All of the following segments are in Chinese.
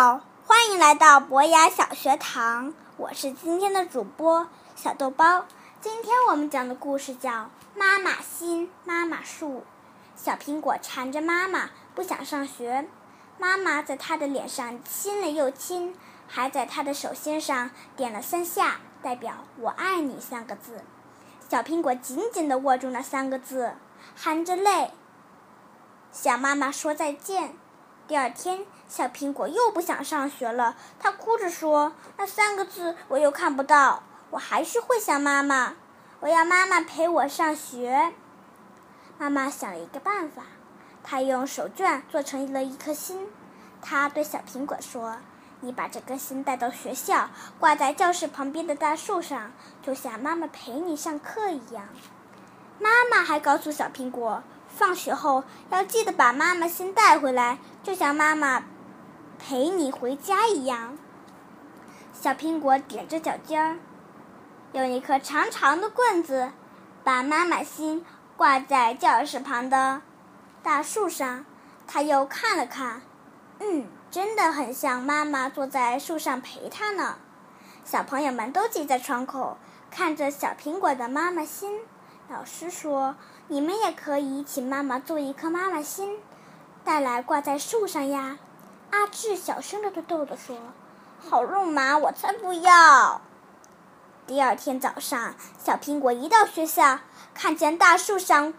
好，欢迎来到博雅小学堂，我是今天的主播小豆包。今天我们讲的故事叫《妈妈心妈妈树》。小苹果缠着妈妈不想上学，妈妈在他的脸上亲了又亲，还在他的手心上点了三下，代表“我爱你”三个字。小苹果紧紧地握住那三个字，含着泪向妈妈说再见。第二天，小苹果又不想上学了。他哭着说：“那三个字我又看不到，我还是会想妈妈。我要妈妈陪我上学。”妈妈想了一个办法，她用手绢做成了一颗心。她对小苹果说：“你把这颗心带到学校，挂在教室旁边的大树上，就像妈妈陪你上课一样。”妈妈还告诉小苹果。放学后要记得把妈妈心带回来，就像妈妈陪你回家一样。小苹果踮着脚尖儿，用一颗长长的棍子把妈妈心挂在教室旁的大树上。他又看了看，嗯，真的很像妈妈坐在树上陪他呢。小朋友们都挤在窗口，看着小苹果的妈妈心。老师说：“你们也可以请妈妈做一颗妈妈心，带来挂在树上呀。”阿志小声地对豆豆说：“好肉麻，我才不要。”第二天早上，小苹果一到学校，看见大树上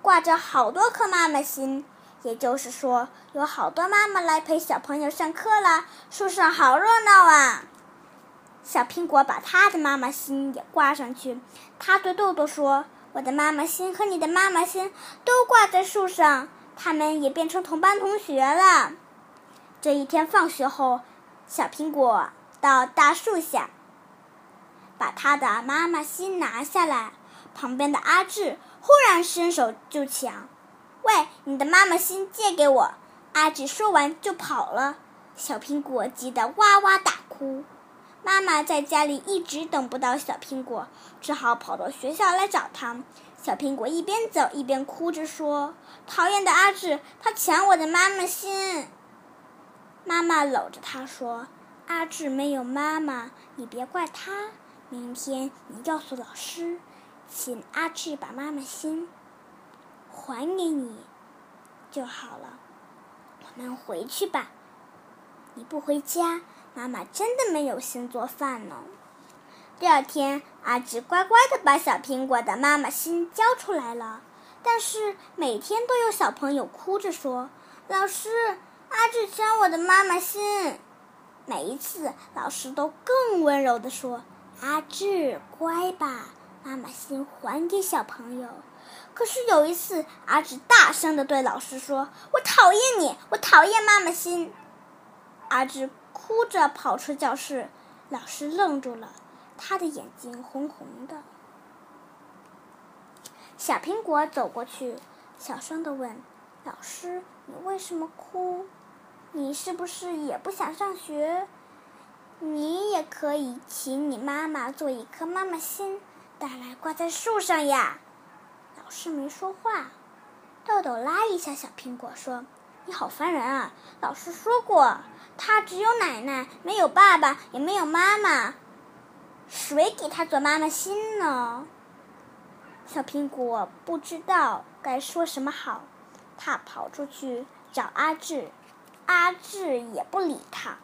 挂着好多颗妈妈心，也就是说，有好多妈妈来陪小朋友上课了。树上好热闹啊！小苹果把他的妈妈心也挂上去。他对豆豆说：“我的妈妈心和你的妈妈心都挂在树上，他们也变成同班同学了。”这一天放学后，小苹果到大树下，把他的妈妈心拿下来。旁边的阿志忽然伸手就抢：“喂，你的妈妈心借给我！”阿志说完就跑了。小苹果急得哇哇大哭。妈妈在家里一直等不到小苹果，只好跑到学校来找他。小苹果一边走一边哭着说：“讨厌的阿志，他抢我的妈妈心。”妈妈搂着他说：“阿志没有妈妈，你别怪他。明天你告诉老师，请阿志把妈妈心还给你就好了。我们回去吧，你不回家。”妈妈真的没有心做饭呢。第二天，阿志乖乖的把小苹果的妈妈心交出来了。但是每天都有小朋友哭着说：“老师，阿志抢我的妈妈心。”每一次，老师都更温柔的说：“阿志，乖吧，妈妈心还给小朋友。”可是有一次，阿志大声的对老师说：“我讨厌你，我讨厌妈妈心。”阿志。哭着跑出教室，老师愣住了，他的眼睛红红的。小苹果走过去，小声的问：“老师，你为什么哭？你是不是也不想上学？你也可以请你妈妈做一颗妈妈心，带来挂在树上呀。”老师没说话。豆豆拉一下小苹果说：“你好烦人啊！老师说过。”他只有奶奶，没有爸爸，也没有妈妈，谁给他做妈妈心呢？小苹果不知道该说什么好，他跑出去找阿志，阿志也不理他。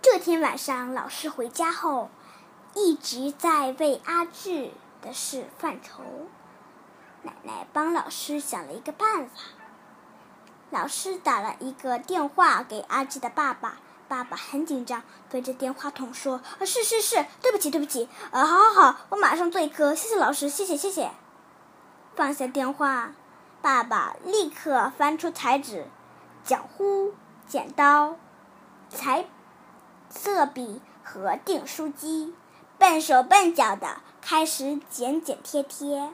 这天晚上，老师回家后，一直在为阿志的事犯愁。奶奶帮老师想了一个办法。老师打了一个电话给阿志的爸爸，爸爸很紧张，对着电话筒说：“啊，是是是，对不起对不起，啊，好好好，我马上做一颗，谢谢老师，谢谢谢谢。”放下电话，爸爸立刻翻出彩纸、浆糊、剪刀、彩色笔和订书机，笨手笨脚的开始剪剪贴贴。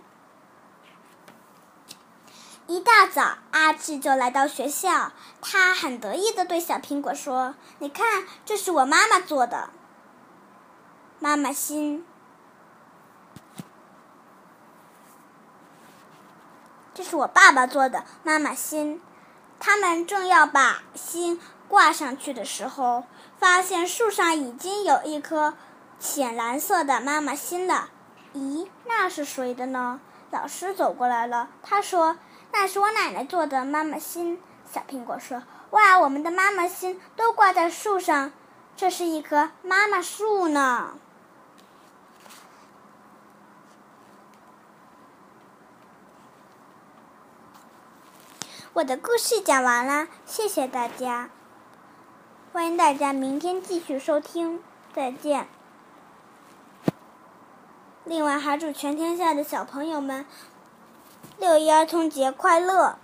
一大早，阿志就来到学校。他很得意的对小苹果说：“你看，这是我妈妈做的妈妈心，这是我爸爸做的妈妈心。”他们正要把心挂上去的时候，发现树上已经有一颗浅蓝色的妈妈心了。咦，那是谁的呢？老师走过来了，他说：“那是我奶奶做的妈妈心。”小苹果说：“哇，我们的妈妈心都挂在树上，这是一棵妈妈树呢。”我的故事讲完了，谢谢大家，欢迎大家明天继续收听，再见。另外，还祝全天下的小朋友们六一儿童节快乐！